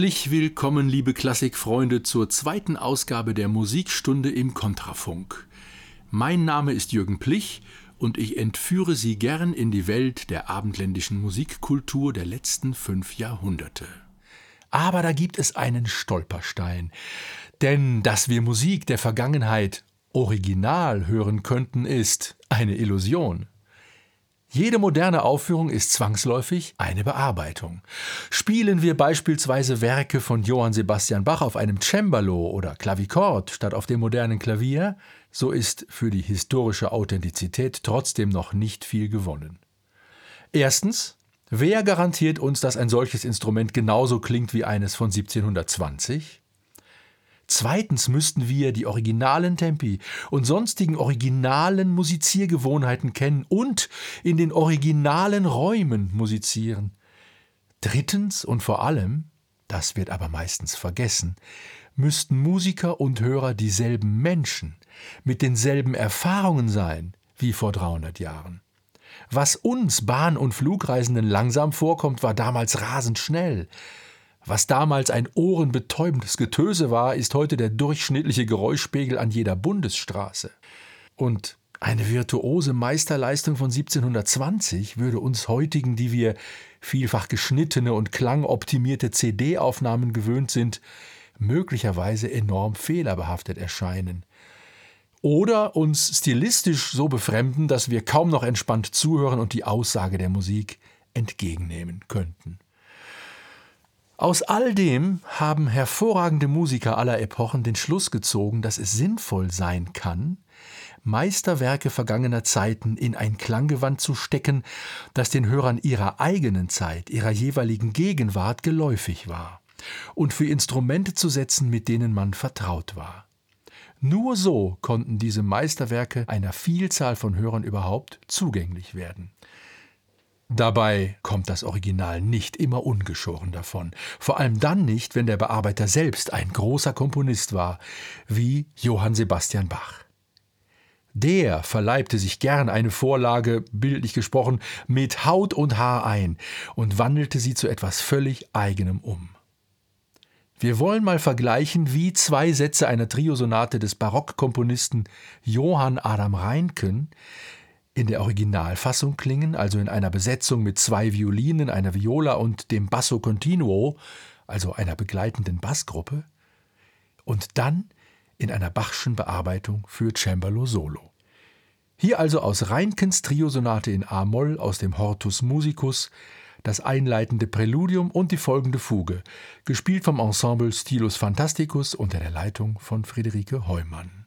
Herzlich willkommen, liebe Klassikfreunde, zur zweiten Ausgabe der Musikstunde im Kontrafunk. Mein Name ist Jürgen Plich und ich entführe Sie gern in die Welt der abendländischen Musikkultur der letzten fünf Jahrhunderte. Aber da gibt es einen Stolperstein. Denn dass wir Musik der Vergangenheit original hören könnten, ist eine Illusion. Jede moderne Aufführung ist zwangsläufig eine Bearbeitung. Spielen wir beispielsweise Werke von Johann Sebastian Bach auf einem Cembalo oder Klavichord statt auf dem modernen Klavier, so ist für die historische Authentizität trotzdem noch nicht viel gewonnen. Erstens, wer garantiert uns, dass ein solches Instrument genauso klingt wie eines von 1720? Zweitens müssten wir die originalen Tempi und sonstigen originalen Musiziergewohnheiten kennen und in den originalen Räumen musizieren. Drittens und vor allem, das wird aber meistens vergessen, müssten Musiker und Hörer dieselben Menschen mit denselben Erfahrungen sein wie vor 300 Jahren. Was uns Bahn- und Flugreisenden langsam vorkommt, war damals rasend schnell. Was damals ein ohrenbetäubendes Getöse war, ist heute der durchschnittliche Geräuschpegel an jeder Bundesstraße. Und eine virtuose Meisterleistung von 1720 würde uns heutigen, die wir vielfach geschnittene und klangoptimierte CD-Aufnahmen gewöhnt sind, möglicherweise enorm fehlerbehaftet erscheinen. Oder uns stilistisch so befremden, dass wir kaum noch entspannt zuhören und die Aussage der Musik entgegennehmen könnten. Aus all dem haben hervorragende Musiker aller Epochen den Schluss gezogen, dass es sinnvoll sein kann, Meisterwerke vergangener Zeiten in ein Klanggewand zu stecken, das den Hörern ihrer eigenen Zeit, ihrer jeweiligen Gegenwart geläufig war, und für Instrumente zu setzen, mit denen man vertraut war. Nur so konnten diese Meisterwerke einer Vielzahl von Hörern überhaupt zugänglich werden. Dabei kommt das Original nicht immer ungeschoren davon, vor allem dann nicht, wenn der Bearbeiter selbst ein großer Komponist war, wie Johann Sebastian Bach. Der verleibte sich gern eine Vorlage, bildlich gesprochen, mit Haut und Haar ein und wandelte sie zu etwas völlig eigenem um. Wir wollen mal vergleichen, wie zwei Sätze einer Triosonate des Barockkomponisten Johann Adam Reinken in der Originalfassung klingen, also in einer Besetzung mit zwei Violinen, einer Viola und dem Basso Continuo, also einer begleitenden Bassgruppe, und dann in einer Bachschen Bearbeitung für Cembalo Solo. Hier also aus Reinkens Triosonate in A-Moll aus dem Hortus Musicus das einleitende Präludium und die folgende Fuge, gespielt vom Ensemble Stilus Fantasticus unter der Leitung von Friederike Heumann.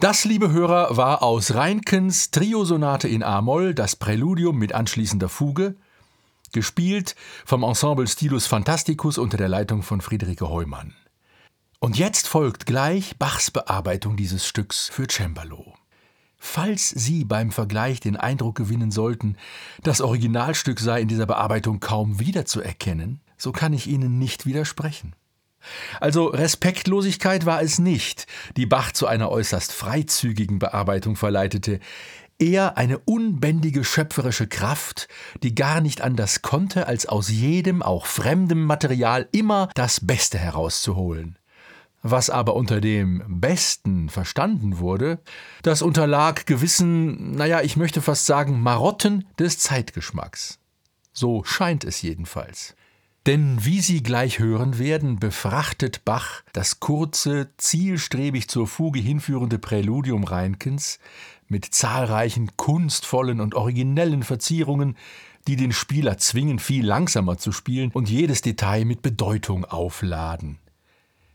Das, liebe Hörer, war aus Reinkens Triosonate in A-Moll das Präludium mit anschließender Fuge, gespielt vom Ensemble Stilus Fantasticus unter der Leitung von Friederike Heumann. Und jetzt folgt gleich Bachs Bearbeitung dieses Stücks für Cembalo. Falls Sie beim Vergleich den Eindruck gewinnen sollten, das Originalstück sei in dieser Bearbeitung kaum wiederzuerkennen, so kann ich Ihnen nicht widersprechen. Also Respektlosigkeit war es nicht, die Bach zu einer äußerst freizügigen Bearbeitung verleitete, eher eine unbändige schöpferische Kraft, die gar nicht anders konnte, als aus jedem, auch fremdem Material immer das Beste herauszuholen. Was aber unter dem Besten verstanden wurde, das unterlag gewissen, naja, ich möchte fast sagen, Marotten des Zeitgeschmacks. So scheint es jedenfalls. Denn wie Sie gleich hören werden, befrachtet Bach das kurze, zielstrebig zur Fuge hinführende Präludium Reinkens mit zahlreichen kunstvollen und originellen Verzierungen, die den Spieler zwingen, viel langsamer zu spielen und jedes Detail mit Bedeutung aufladen.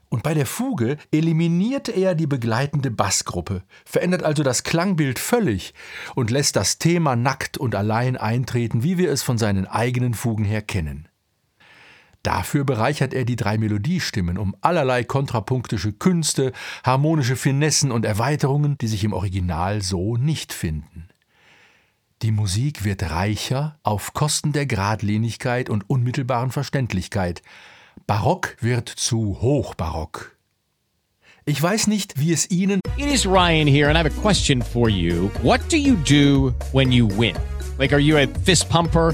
Und bei der Fuge eliminiert er die begleitende Bassgruppe, verändert also das Klangbild völlig und lässt das Thema nackt und allein eintreten, wie wir es von seinen eigenen Fugen her kennen. Dafür bereichert er die drei Melodiestimmen um allerlei kontrapunktische Künste, harmonische Finessen und Erweiterungen, die sich im Original so nicht finden. Die Musik wird reicher auf Kosten der Geradlinigkeit und unmittelbaren Verständlichkeit. Barock wird zu Hochbarock. Ich weiß nicht, wie es Ihnen. It is Ryan here, and I have a question for you. What do you do when you win? Like, are you a fist pumper?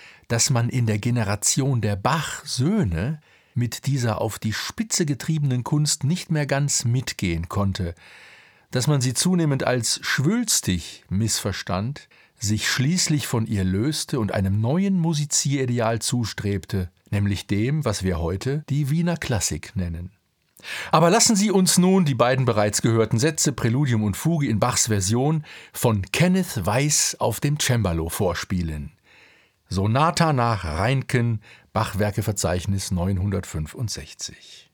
dass man in der Generation der Bach-Söhne mit dieser auf die Spitze getriebenen Kunst nicht mehr ganz mitgehen konnte, dass man sie zunehmend als schwülstig missverstand, sich schließlich von ihr löste und einem neuen Musizierideal zustrebte, nämlich dem, was wir heute die Wiener Klassik nennen. Aber lassen Sie uns nun die beiden bereits gehörten Sätze Präludium und Fuge in Bachs Version von Kenneth Weiss auf dem Cembalo vorspielen. Sonata nach Reinken, Bachwerkeverzeichnis 965.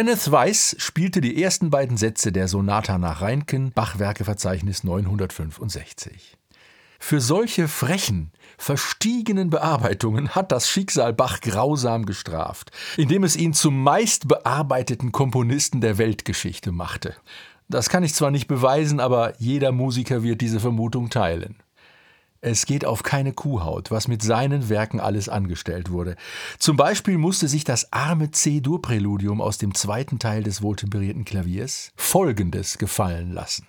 Kenneth Weiss spielte die ersten beiden Sätze der Sonata nach Reinken, Bachwerkeverzeichnis 965. Für solche frechen, verstiegenen Bearbeitungen hat das Schicksal Bach grausam gestraft, indem es ihn zum meist bearbeiteten Komponisten der Weltgeschichte machte. Das kann ich zwar nicht beweisen, aber jeder Musiker wird diese Vermutung teilen. Es geht auf keine Kuhhaut, was mit seinen Werken alles angestellt wurde. Zum Beispiel musste sich das arme C-Dur-Präludium aus dem zweiten Teil des wohltemperierten Klaviers Folgendes gefallen lassen.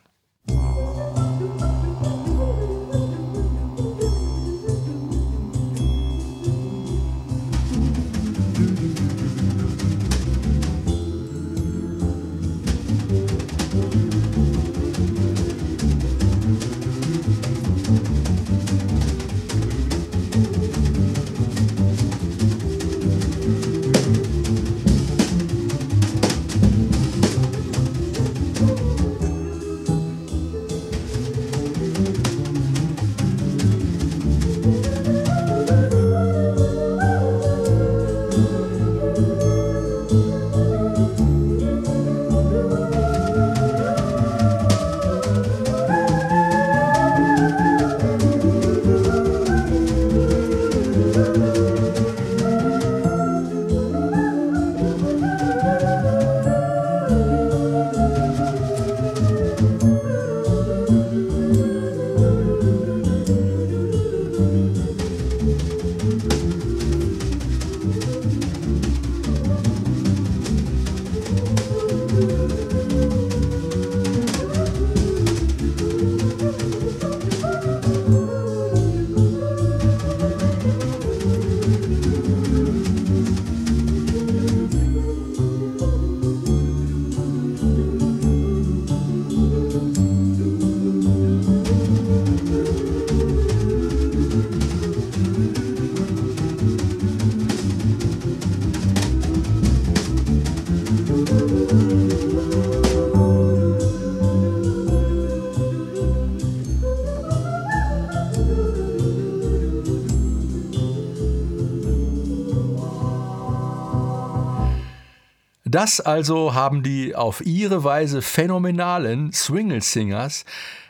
Das also haben die auf ihre Weise phänomenalen Swingle Singers,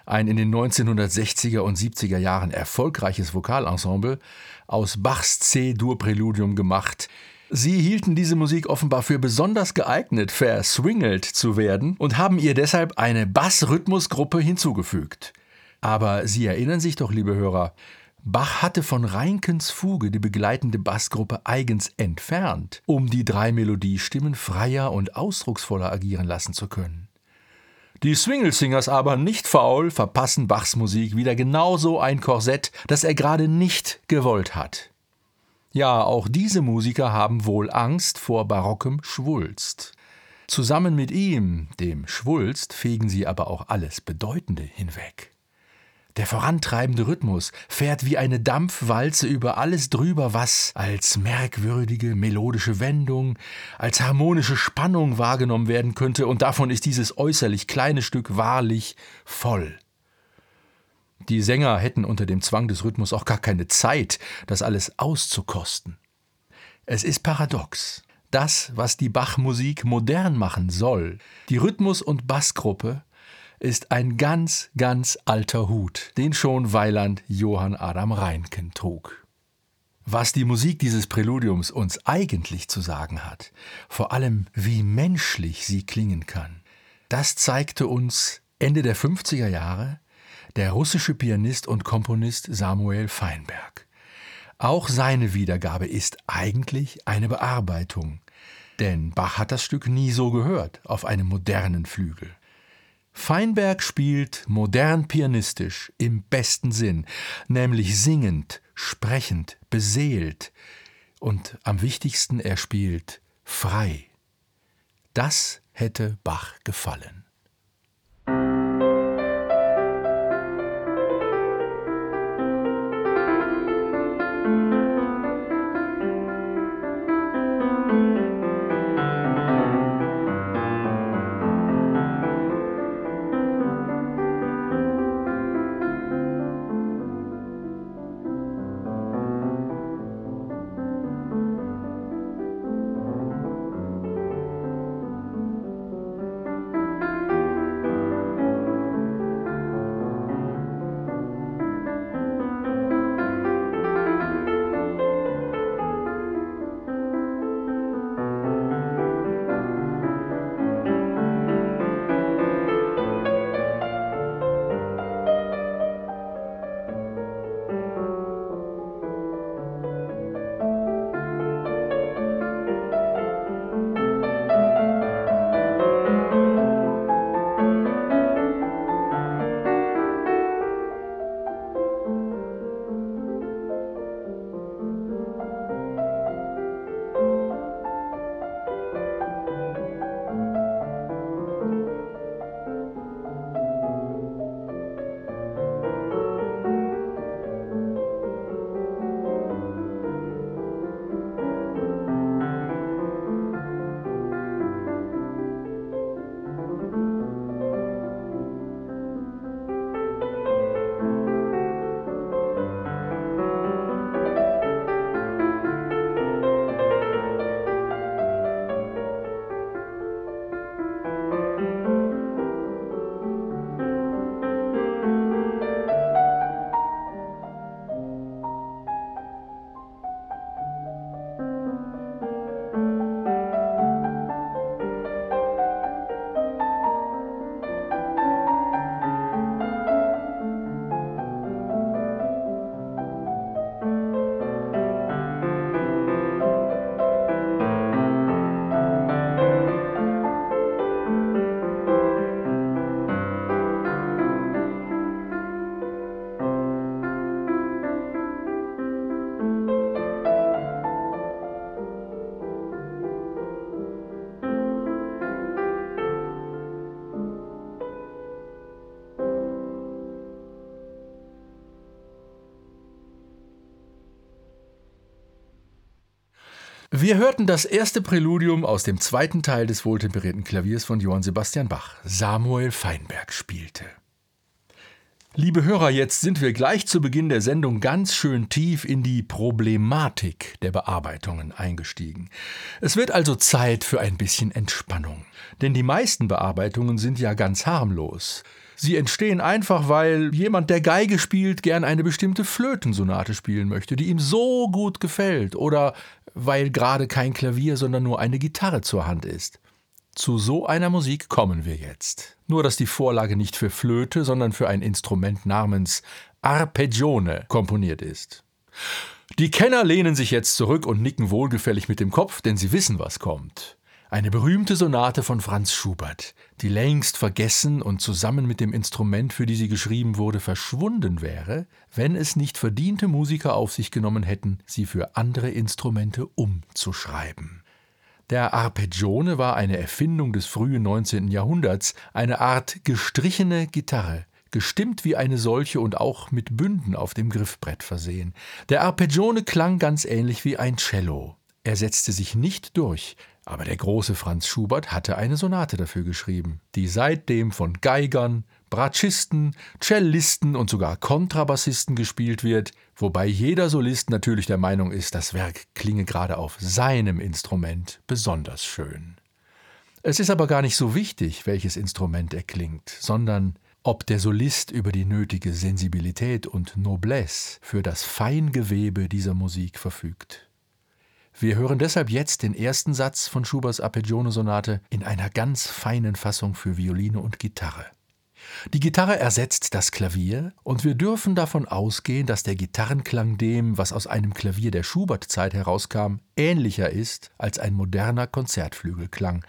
ein in den 1960er und 70er Jahren erfolgreiches Vokalensemble, aus Bachs C-Dur-Präludium gemacht. Sie hielten diese Musik offenbar für besonders geeignet, verswingelt zu werden und haben ihr deshalb eine Bassrhythmusgruppe hinzugefügt. Aber Sie erinnern sich doch, liebe Hörer, Bach hatte von Reinkens Fuge die begleitende Bassgruppe eigens entfernt, um die drei Melodiestimmen freier und ausdrucksvoller agieren lassen zu können. Die Swingle-Singers aber nicht faul verpassen Bachs Musik wieder genauso ein Korsett, das er gerade nicht gewollt hat. Ja, auch diese Musiker haben wohl Angst vor barockem Schwulst. Zusammen mit ihm, dem Schwulst, fegen sie aber auch alles Bedeutende hinweg. Der vorantreibende Rhythmus fährt wie eine Dampfwalze über alles drüber, was als merkwürdige melodische Wendung, als harmonische Spannung wahrgenommen werden könnte, und davon ist dieses äußerlich kleine Stück wahrlich voll. Die Sänger hätten unter dem Zwang des Rhythmus auch gar keine Zeit, das alles auszukosten. Es ist paradox. Das, was die Bachmusik modern machen soll, die Rhythmus- und Bassgruppe, ist ein ganz, ganz alter Hut, den schon Weiland Johann Adam Reinken trug. Was die Musik dieses Präludiums uns eigentlich zu sagen hat, vor allem wie menschlich sie klingen kann, das zeigte uns Ende der 50er Jahre der russische Pianist und Komponist Samuel Feinberg. Auch seine Wiedergabe ist eigentlich eine Bearbeitung, denn Bach hat das Stück nie so gehört auf einem modernen Flügel. Feinberg spielt modern pianistisch im besten Sinn, nämlich singend, sprechend, beseelt und am wichtigsten er spielt frei. Das hätte Bach gefallen. Wir hörten das erste Präludium aus dem zweiten Teil des wohltemperierten Klaviers von Johann Sebastian Bach. Samuel Feinberg spielte. Liebe Hörer, jetzt sind wir gleich zu Beginn der Sendung ganz schön tief in die Problematik der Bearbeitungen eingestiegen. Es wird also Zeit für ein bisschen Entspannung. Denn die meisten Bearbeitungen sind ja ganz harmlos. Sie entstehen einfach, weil jemand, der Geige spielt, gern eine bestimmte Flötensonate spielen möchte, die ihm so gut gefällt, oder weil gerade kein Klavier, sondern nur eine Gitarre zur Hand ist. Zu so einer Musik kommen wir jetzt. Nur dass die Vorlage nicht für Flöte, sondern für ein Instrument namens Arpeggione komponiert ist. Die Kenner lehnen sich jetzt zurück und nicken wohlgefällig mit dem Kopf, denn sie wissen, was kommt. Eine berühmte Sonate von Franz Schubert, die längst vergessen und zusammen mit dem Instrument, für die sie geschrieben wurde, verschwunden wäre, wenn es nicht verdiente Musiker auf sich genommen hätten, sie für andere Instrumente umzuschreiben. Der Arpeggione war eine Erfindung des frühen 19. Jahrhunderts, eine Art gestrichene Gitarre, gestimmt wie eine solche und auch mit Bünden auf dem Griffbrett versehen. Der Arpeggione klang ganz ähnlich wie ein Cello. Er setzte sich nicht durch, aber der große Franz Schubert hatte eine Sonate dafür geschrieben, die seitdem von Geigern, Bratschisten, Cellisten und sogar Kontrabassisten gespielt wird, wobei jeder Solist natürlich der Meinung ist, das Werk klinge gerade auf seinem Instrument besonders schön. Es ist aber gar nicht so wichtig, welches Instrument er klingt, sondern ob der Solist über die nötige Sensibilität und Noblesse für das Feingewebe dieser Musik verfügt. Wir hören deshalb jetzt den ersten Satz von Schuberts Arpeggione-Sonate in einer ganz feinen Fassung für Violine und Gitarre. Die Gitarre ersetzt das Klavier und wir dürfen davon ausgehen, dass der Gitarrenklang dem, was aus einem Klavier der Schubert-Zeit herauskam, ähnlicher ist als ein moderner Konzertflügelklang.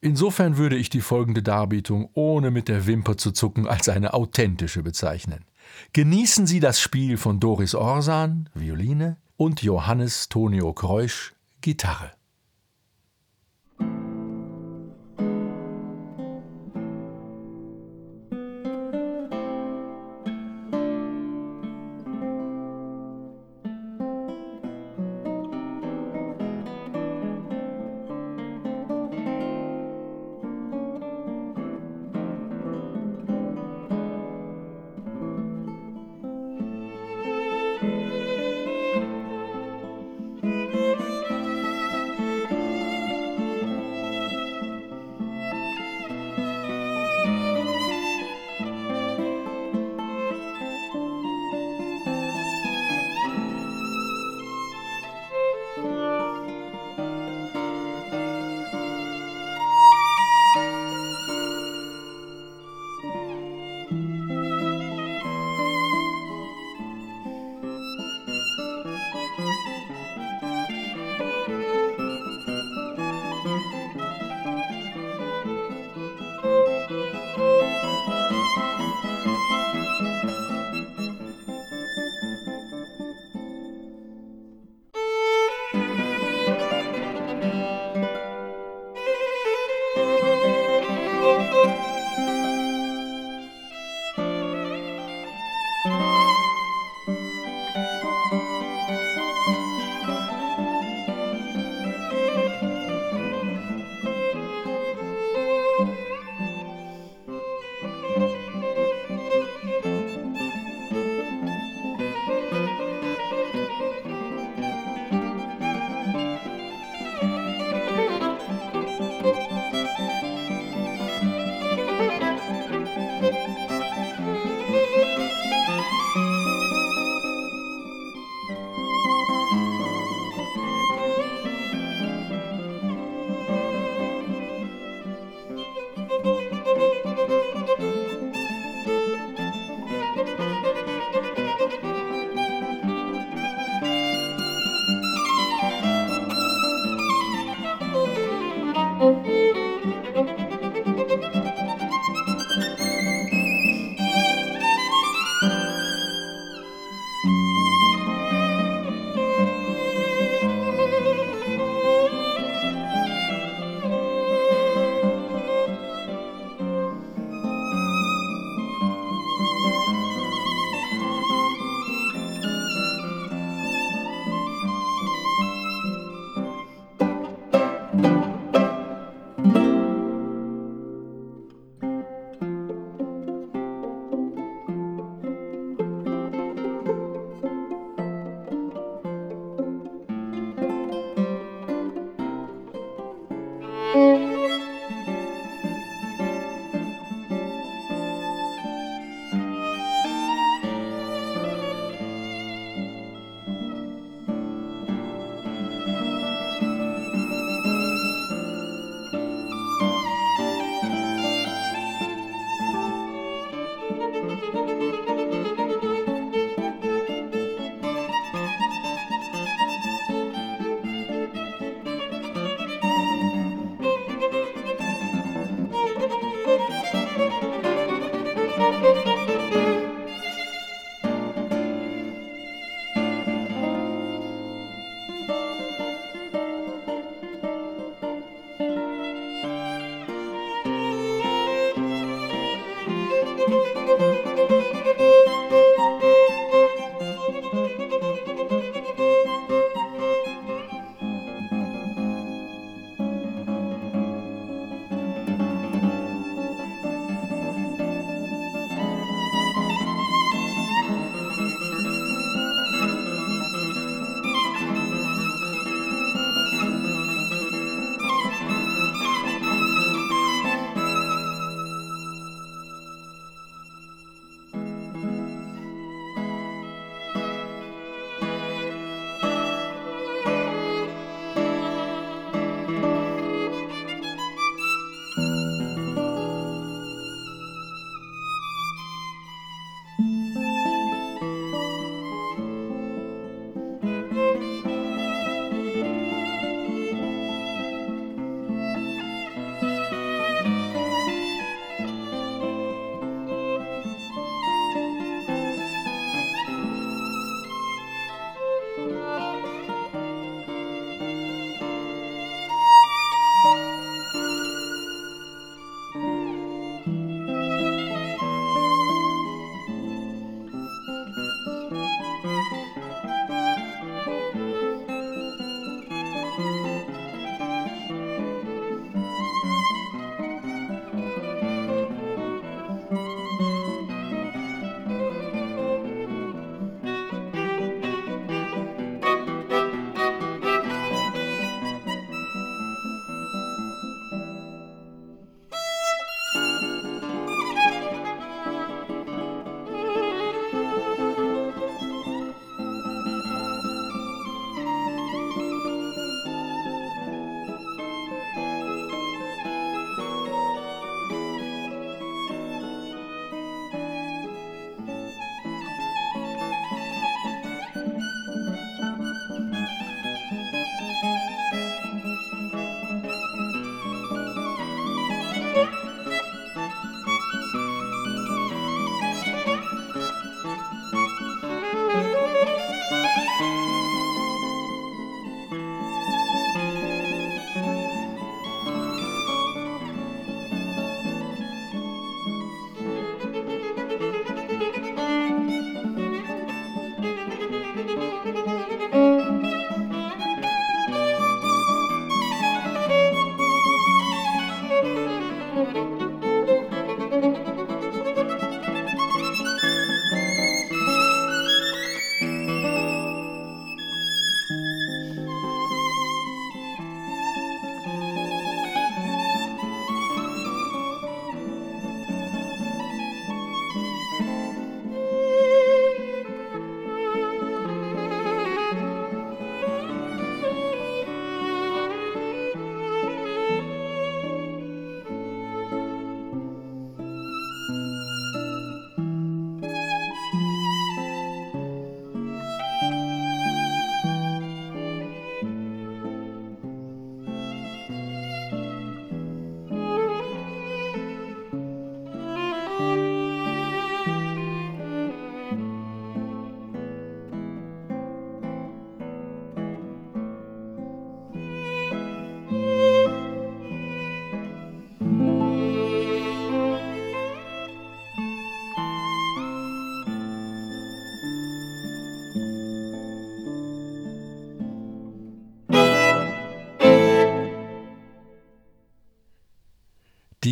Insofern würde ich die folgende Darbietung ohne mit der Wimper zu zucken als eine authentische bezeichnen. Genießen Sie das Spiel von Doris Orsan, Violine, und Johannes Tonio Kreusch, Gitarre.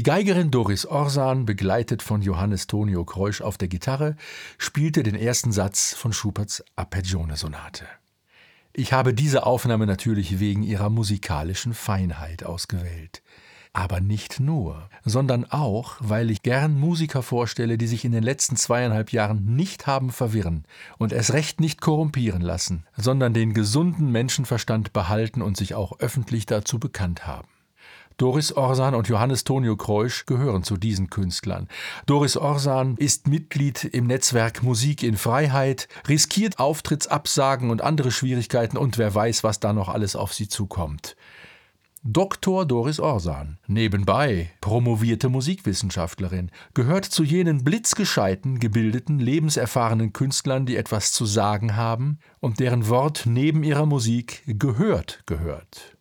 Die Geigerin Doris Orsan, begleitet von Johannes Tonio Kreusch auf der Gitarre, spielte den ersten Satz von Schuberts Arpeggione-Sonate. Ich habe diese Aufnahme natürlich wegen ihrer musikalischen Feinheit ausgewählt. Aber nicht nur, sondern auch, weil ich gern Musiker vorstelle, die sich in den letzten zweieinhalb Jahren nicht haben verwirren und es recht nicht korrumpieren lassen, sondern den gesunden Menschenverstand behalten und sich auch öffentlich dazu bekannt haben. Doris Orsan und Johannes Tonio Kreusch gehören zu diesen Künstlern. Doris Orsan ist Mitglied im Netzwerk Musik in Freiheit, riskiert Auftrittsabsagen und andere Schwierigkeiten und wer weiß, was da noch alles auf sie zukommt. Dr. Doris Orsan, nebenbei promovierte Musikwissenschaftlerin, gehört zu jenen blitzgescheiten, gebildeten, lebenserfahrenen Künstlern, die etwas zu sagen haben und deren Wort neben ihrer Musik gehört gehört.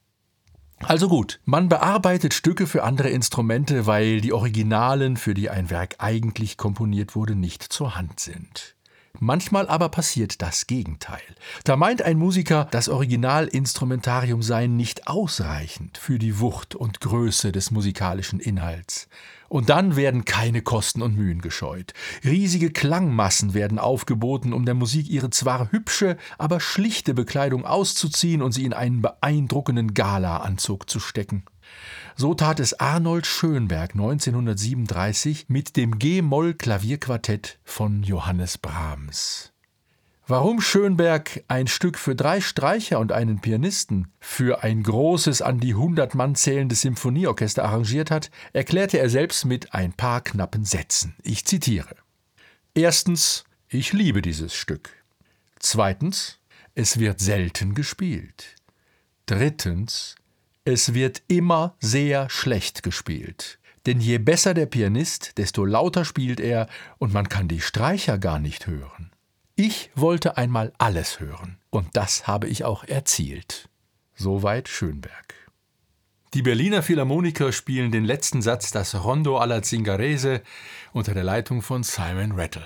Also gut, man bearbeitet Stücke für andere Instrumente, weil die Originalen, für die ein Werk eigentlich komponiert wurde, nicht zur Hand sind. Manchmal aber passiert das Gegenteil. Da meint ein Musiker, das Originalinstrumentarium sei nicht ausreichend für die Wucht und Größe des musikalischen Inhalts. Und dann werden keine Kosten und Mühen gescheut. Riesige Klangmassen werden aufgeboten, um der Musik ihre zwar hübsche, aber schlichte Bekleidung auszuziehen und sie in einen beeindruckenden Galaanzug zu stecken. So tat es Arnold Schönberg 1937 mit dem G-Moll-Klavierquartett von Johannes Brahms. Warum Schönberg ein Stück für drei Streicher und einen Pianisten für ein großes an die hundert Mann zählendes Symphonieorchester arrangiert hat, erklärte er selbst mit ein paar knappen Sätzen. Ich zitiere. Erstens, ich liebe dieses Stück. Zweitens, es wird selten gespielt. Drittens, es wird immer sehr schlecht gespielt. Denn je besser der Pianist, desto lauter spielt er und man kann die Streicher gar nicht hören. Ich wollte einmal alles hören und das habe ich auch erzielt. Soweit Schönberg. Die Berliner Philharmoniker spielen den letzten Satz, das Rondo alla Zingarese, unter der Leitung von Simon Rattle.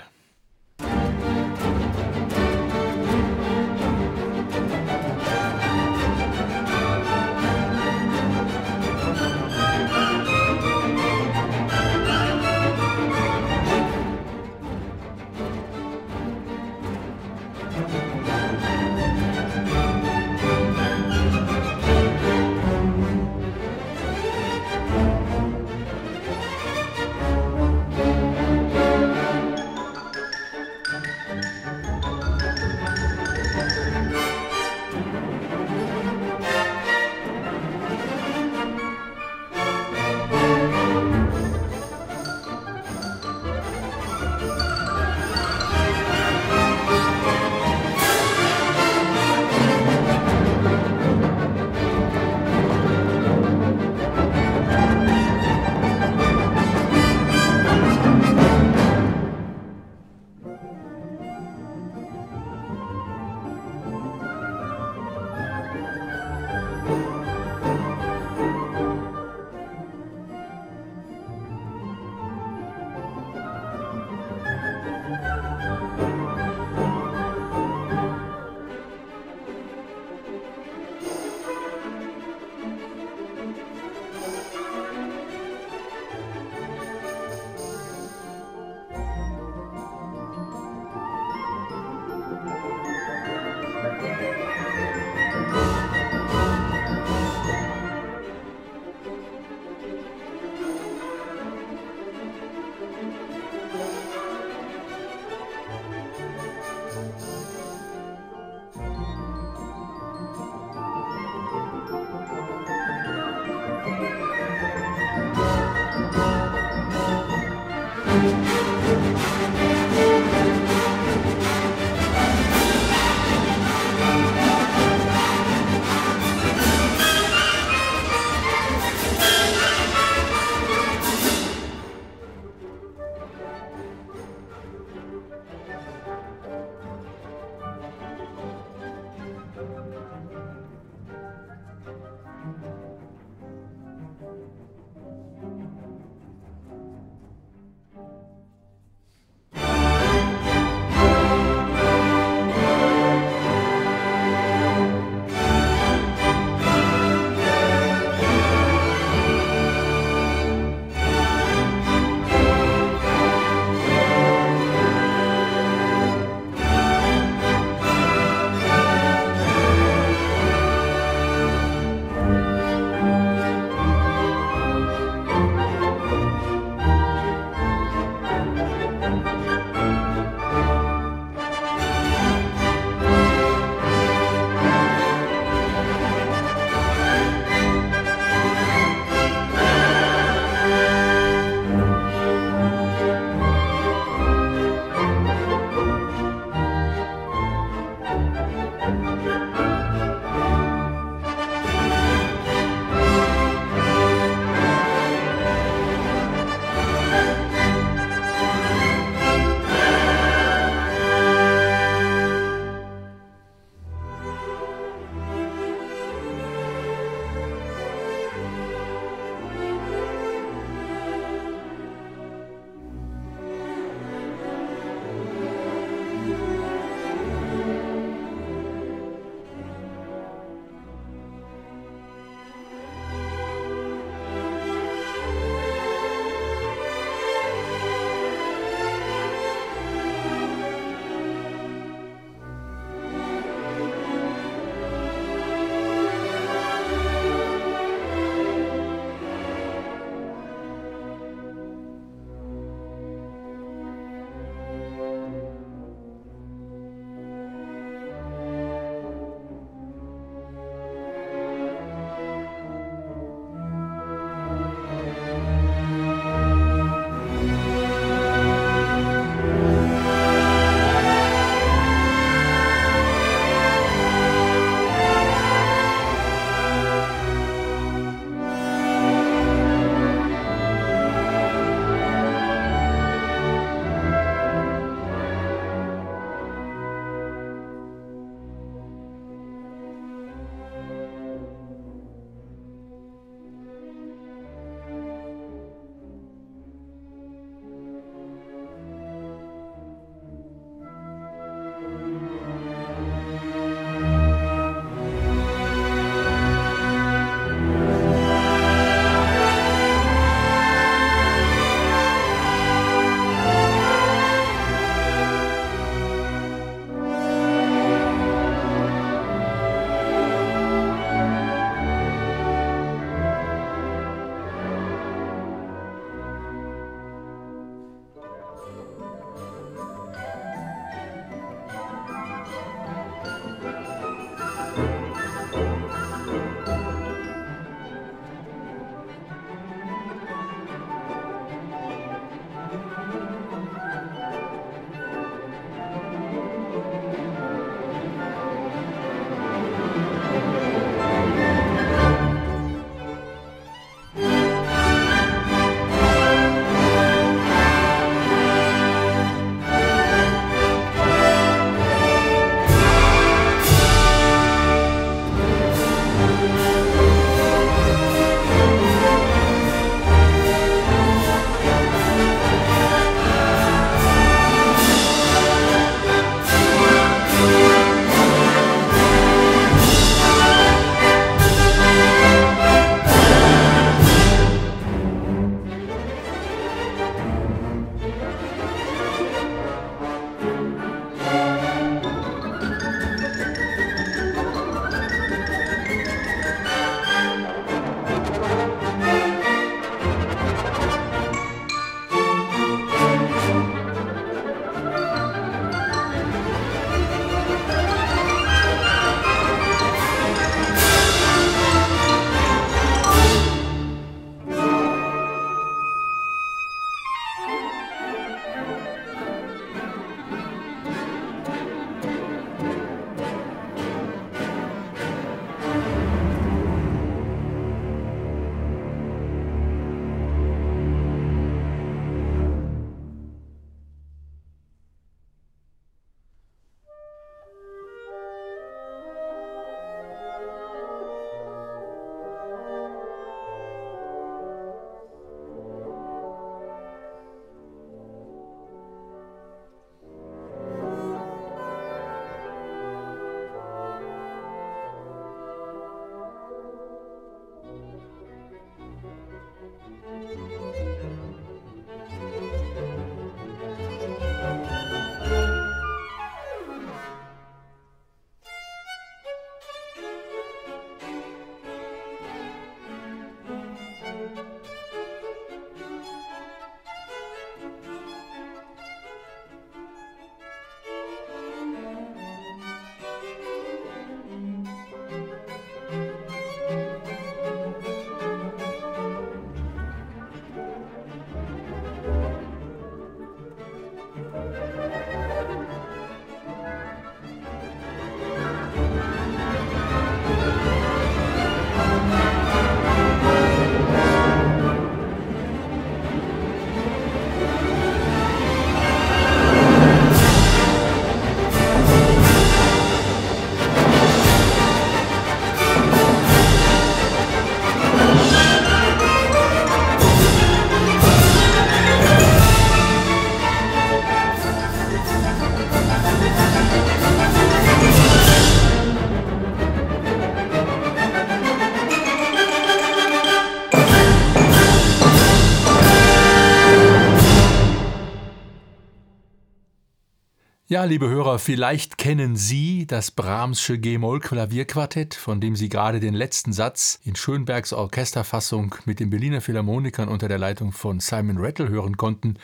Ja, liebe Hörer, vielleicht kennen Sie das Brahmsche G-Moll-Klavierquartett, von dem Sie gerade den letzten Satz in Schönbergs Orchesterfassung mit den Berliner Philharmonikern unter der Leitung von Simon Rattle hören konnten,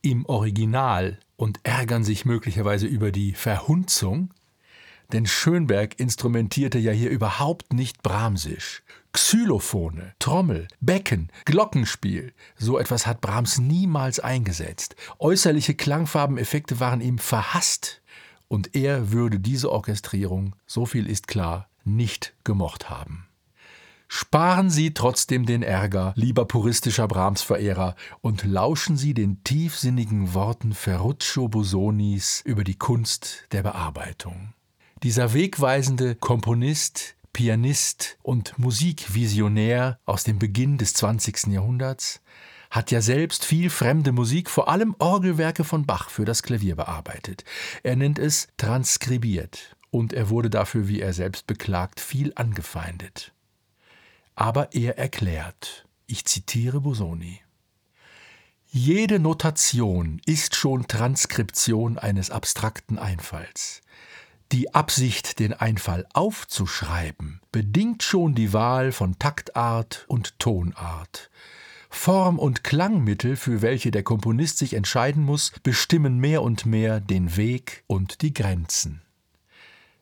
im Original und ärgern sich möglicherweise über die Verhunzung? Denn Schönberg instrumentierte ja hier überhaupt nicht Brahmsisch. Xylophone, Trommel, Becken, Glockenspiel, so etwas hat Brahms niemals eingesetzt. Äußerliche Klangfarbeneffekte waren ihm verhasst. Und er würde diese Orchestrierung, so viel ist klar, nicht gemocht haben. Sparen Sie trotzdem den Ärger, lieber puristischer Brahms-Verehrer, und lauschen Sie den tiefsinnigen Worten Ferruccio Bosonis über die Kunst der Bearbeitung. Dieser wegweisende Komponist, Pianist und Musikvisionär aus dem Beginn des 20. Jahrhunderts hat ja selbst viel fremde Musik, vor allem Orgelwerke von Bach, für das Klavier bearbeitet. Er nennt es transkribiert und er wurde dafür, wie er selbst beklagt, viel angefeindet. Aber er erklärt, ich zitiere Bosoni, jede Notation ist schon Transkription eines abstrakten Einfalls. Die Absicht, den Einfall aufzuschreiben, bedingt schon die Wahl von Taktart und Tonart. Form und Klangmittel, für welche der Komponist sich entscheiden muss, bestimmen mehr und mehr den Weg und die Grenzen.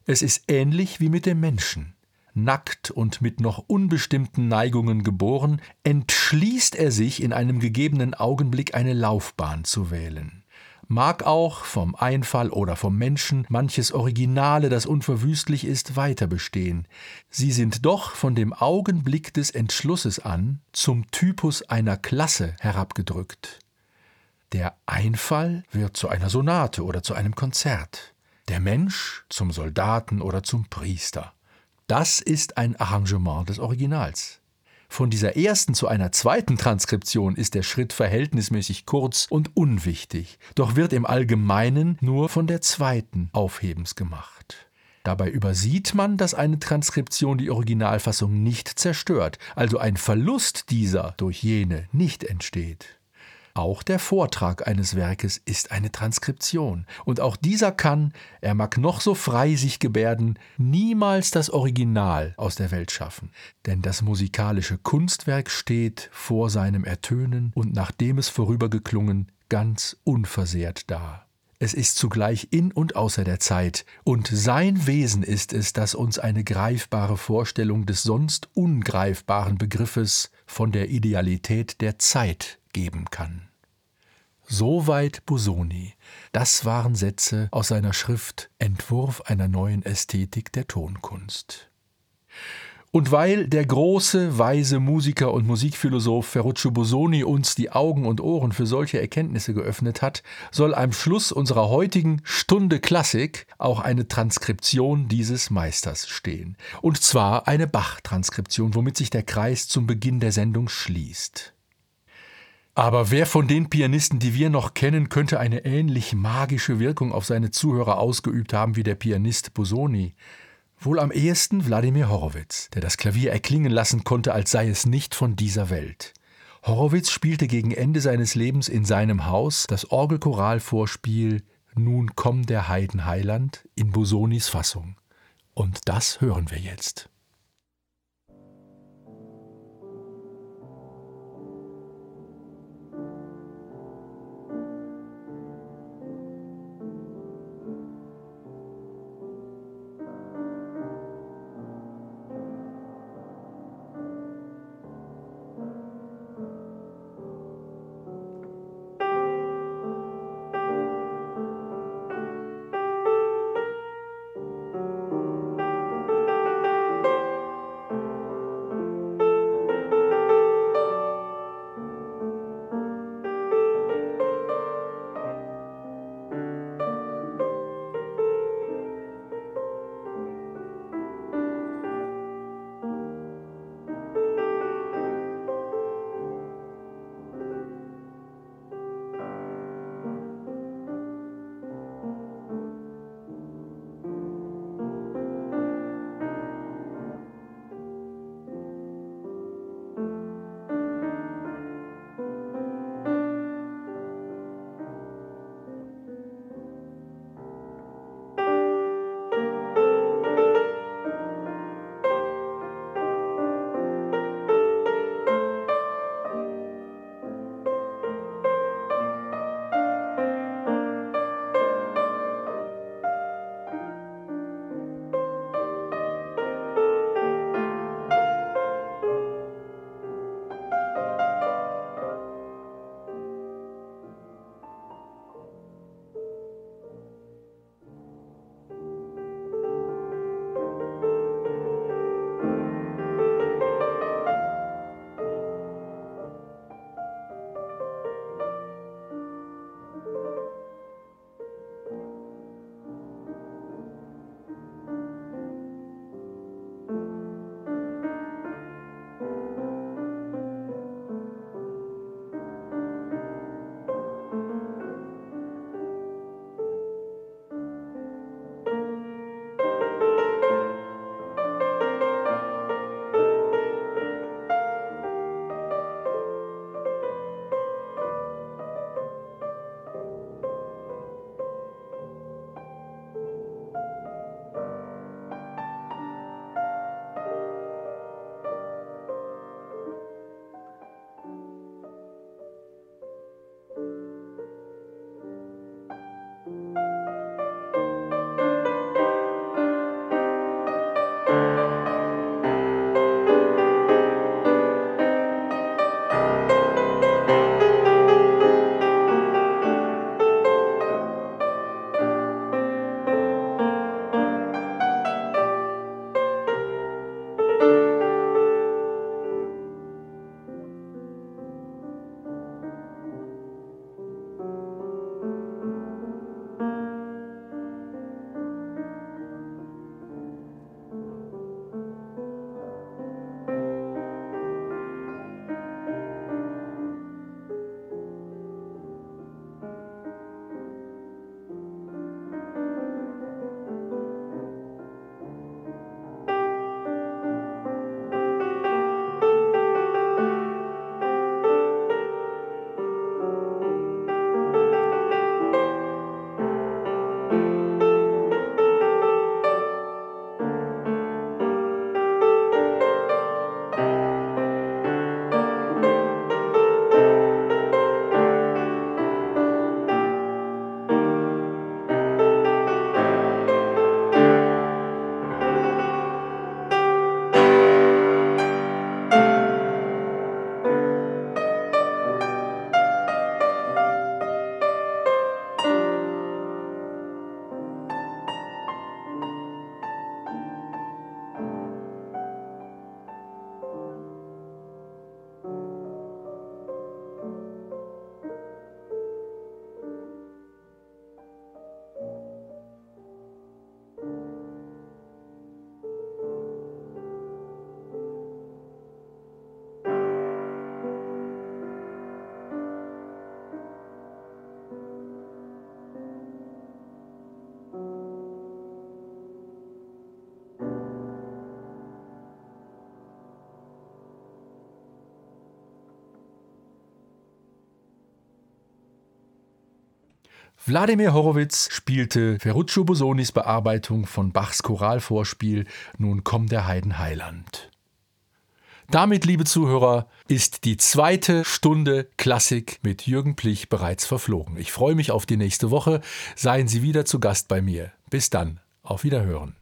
Es ist ähnlich wie mit dem Menschen. Nackt und mit noch unbestimmten Neigungen geboren, entschließt er sich in einem gegebenen Augenblick eine Laufbahn zu wählen mag auch vom Einfall oder vom Menschen manches Originale, das unverwüstlich ist, weiter bestehen. Sie sind doch von dem Augenblick des Entschlusses an zum Typus einer Klasse herabgedrückt. Der Einfall wird zu einer Sonate oder zu einem Konzert, der Mensch zum Soldaten oder zum Priester. Das ist ein Arrangement des Originals. Von dieser ersten zu einer zweiten Transkription ist der Schritt verhältnismäßig kurz und unwichtig, doch wird im Allgemeinen nur von der zweiten aufhebens gemacht. Dabei übersieht man, dass eine Transkription die Originalfassung nicht zerstört, also ein Verlust dieser durch jene nicht entsteht. Auch der Vortrag eines Werkes ist eine Transkription, und auch dieser kann, er mag noch so frei sich gebärden, niemals das Original aus der Welt schaffen. Denn das musikalische Kunstwerk steht vor seinem Ertönen und nachdem es vorübergeklungen ganz unversehrt da. Es ist zugleich in und außer der Zeit, und sein Wesen ist es, das uns eine greifbare Vorstellung des sonst ungreifbaren Begriffes von der Idealität der Zeit geben kann. Soweit Busoni. Das waren Sätze aus seiner Schrift Entwurf einer neuen Ästhetik der Tonkunst. Und weil der große, weise Musiker und Musikphilosoph Ferruccio Busoni uns die Augen und Ohren für solche Erkenntnisse geöffnet hat, soll am Schluss unserer heutigen Stunde Klassik auch eine Transkription dieses Meisters stehen. Und zwar eine Bach-Transkription, womit sich der Kreis zum Beginn der Sendung schließt. Aber wer von den Pianisten, die wir noch kennen, könnte eine ähnlich magische Wirkung auf seine Zuhörer ausgeübt haben wie der Pianist Busoni? Wohl am ehesten Wladimir Horowitz, der das Klavier erklingen lassen konnte, als sei es nicht von dieser Welt. Horowitz spielte gegen Ende seines Lebens in seinem Haus das Orgelchoralvorspiel Nun komm der Heiden Heiland in Busonis Fassung. Und das hören wir jetzt. Wladimir Horowitz spielte Ferruccio Bosonis Bearbeitung von Bachs Choralvorspiel Nun komm der Heiden Heiland. Damit, liebe Zuhörer, ist die zweite Stunde Klassik mit Jürgen Plich bereits verflogen. Ich freue mich auf die nächste Woche. Seien Sie wieder zu Gast bei mir. Bis dann. Auf Wiederhören.